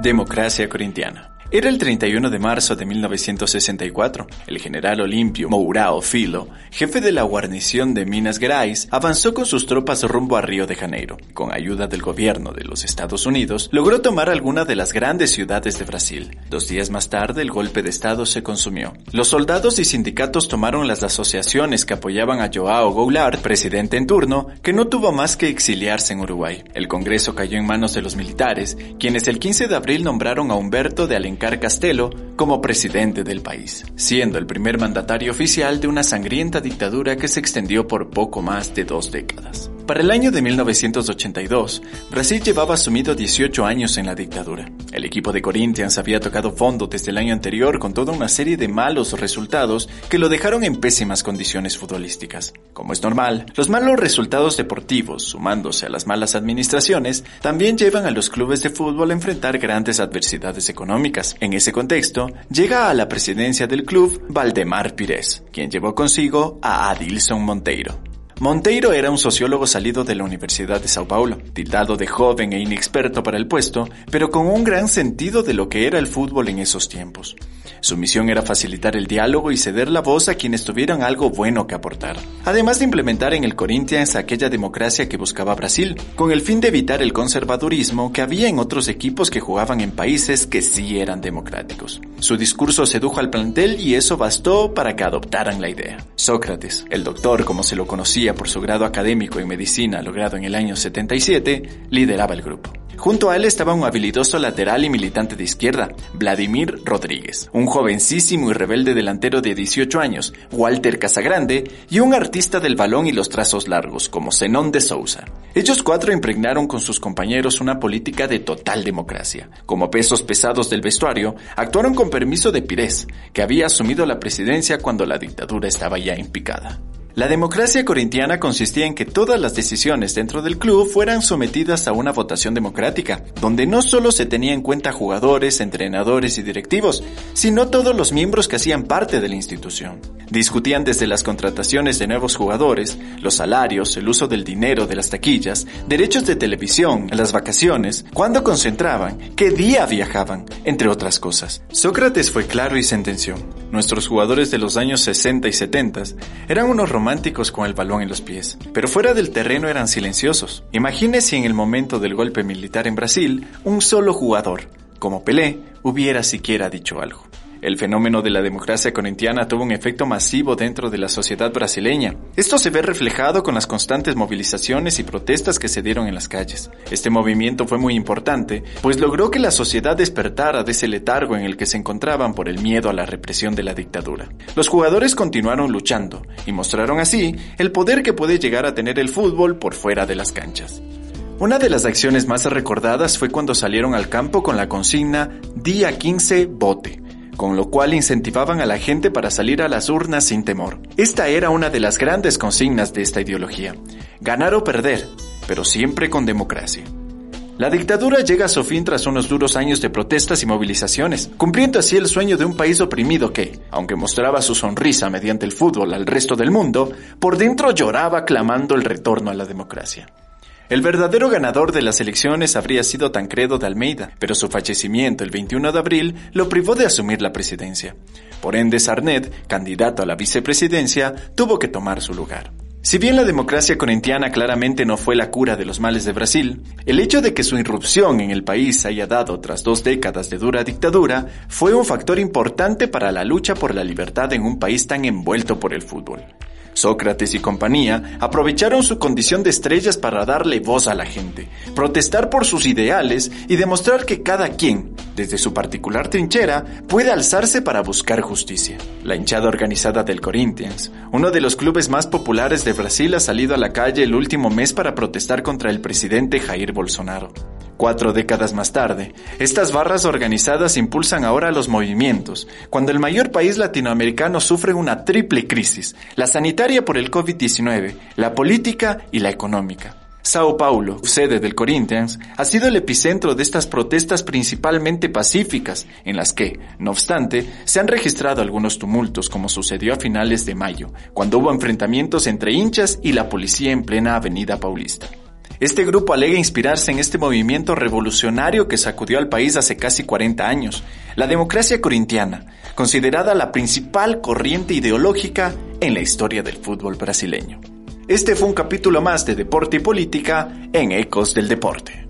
Democracia corintiana. Era el 31 de marzo de 1964. El general Olimpio Mourao Filo, jefe de la guarnición de Minas Gerais, avanzó con sus tropas rumbo a Río de Janeiro. Con ayuda del gobierno de los Estados Unidos, logró tomar alguna de las grandes ciudades de Brasil. Dos días más tarde, el golpe de Estado se consumió. Los soldados y sindicatos tomaron las asociaciones que apoyaban a Joao Goulart, presidente en turno, que no tuvo más que exiliarse en Uruguay. El Congreso cayó en manos de los militares, quienes el 15 de abril nombraron a Humberto de Alencar Castelo como presidente del país, siendo el primer mandatario oficial de una sangrienta dictadura que se extendió por poco más de dos décadas. Para el año de 1982, Brasil llevaba sumido 18 años en la dictadura. El equipo de Corinthians había tocado fondo desde el año anterior con toda una serie de malos resultados que lo dejaron en pésimas condiciones futbolísticas. Como es normal, los malos resultados deportivos, sumándose a las malas administraciones, también llevan a los clubes de fútbol a enfrentar grandes adversidades económicas. En ese contexto, llega a la presidencia del club Valdemar Pires, quien llevó consigo a Adilson Monteiro. Monteiro era un sociólogo salido de la Universidad de Sao Paulo, tildado de joven e inexperto para el puesto, pero con un gran sentido de lo que era el fútbol en esos tiempos. Su misión era facilitar el diálogo y ceder la voz a quienes tuvieran algo bueno que aportar. Además de implementar en el Corinthians aquella democracia que buscaba Brasil, con el fin de evitar el conservadurismo que había en otros equipos que jugaban en países que sí eran democráticos. Su discurso sedujo al plantel y eso bastó para que adoptaran la idea. Sócrates, el doctor como se lo conocía por su grado académico en medicina logrado en el año 77, lideraba el grupo. Junto a él estaba un habilidoso lateral y militante de izquierda, Vladimir Rodríguez, un jovencísimo y rebelde delantero de 18 años, Walter Casagrande, y un artista del balón y los trazos largos, como Zenón de Sousa. Ellos cuatro impregnaron con sus compañeros una política de total democracia. Como pesos pesados del vestuario, actuaron con permiso de Pires, que había asumido la presidencia cuando la dictadura estaba ya en picada. La democracia corintiana consistía en que todas las decisiones dentro del club fueran sometidas a una votación democrática, donde no solo se tenía en cuenta jugadores, entrenadores y directivos, sino todos los miembros que hacían parte de la institución. Discutían desde las contrataciones de nuevos jugadores, los salarios, el uso del dinero de las taquillas, derechos de televisión, las vacaciones, cuándo concentraban, qué día viajaban, entre otras cosas. Sócrates fue claro y sentenció. Nuestros jugadores de los años 60 y 70 eran unos románticos con el balón en los pies, pero fuera del terreno eran silenciosos. Imagine si en el momento del golpe militar en Brasil, un solo jugador, como Pelé, hubiera siquiera dicho algo. El fenómeno de la democracia corintiana tuvo un efecto masivo dentro de la sociedad brasileña. Esto se ve reflejado con las constantes movilizaciones y protestas que se dieron en las calles. Este movimiento fue muy importante, pues logró que la sociedad despertara de ese letargo en el que se encontraban por el miedo a la represión de la dictadura. Los jugadores continuaron luchando y mostraron así el poder que puede llegar a tener el fútbol por fuera de las canchas. Una de las acciones más recordadas fue cuando salieron al campo con la consigna Día 15 Bote con lo cual incentivaban a la gente para salir a las urnas sin temor. Esta era una de las grandes consignas de esta ideología, ganar o perder, pero siempre con democracia. La dictadura llega a su fin tras unos duros años de protestas y movilizaciones, cumpliendo así el sueño de un país oprimido que, aunque mostraba su sonrisa mediante el fútbol al resto del mundo, por dentro lloraba clamando el retorno a la democracia. El verdadero ganador de las elecciones habría sido Tancredo de Almeida, pero su fallecimiento el 21 de abril lo privó de asumir la presidencia. Por ende, Sarnet, candidato a la vicepresidencia, tuvo que tomar su lugar. Si bien la democracia corintiana claramente no fue la cura de los males de Brasil, el hecho de que su irrupción en el país haya dado tras dos décadas de dura dictadura fue un factor importante para la lucha por la libertad en un país tan envuelto por el fútbol. Sócrates y compañía aprovecharon su condición de estrellas para darle voz a la gente, protestar por sus ideales y demostrar que cada quien, desde su particular trinchera, puede alzarse para buscar justicia. La hinchada organizada del Corinthians, uno de los clubes más populares de Brasil, ha salido a la calle el último mes para protestar contra el presidente Jair Bolsonaro. Cuatro décadas más tarde, estas barras organizadas impulsan ahora los movimientos, cuando el mayor país latinoamericano sufre una triple crisis, la sanitaria por el COVID-19, la política y la económica. Sao Paulo, sede del Corinthians, ha sido el epicentro de estas protestas principalmente pacíficas, en las que, no obstante, se han registrado algunos tumultos como sucedió a finales de mayo, cuando hubo enfrentamientos entre hinchas y la policía en plena avenida Paulista. Este grupo alega inspirarse en este movimiento revolucionario que sacudió al país hace casi 40 años, la democracia corintiana, considerada la principal corriente ideológica en la historia del fútbol brasileño. Este fue un capítulo más de Deporte y Política en Ecos del Deporte.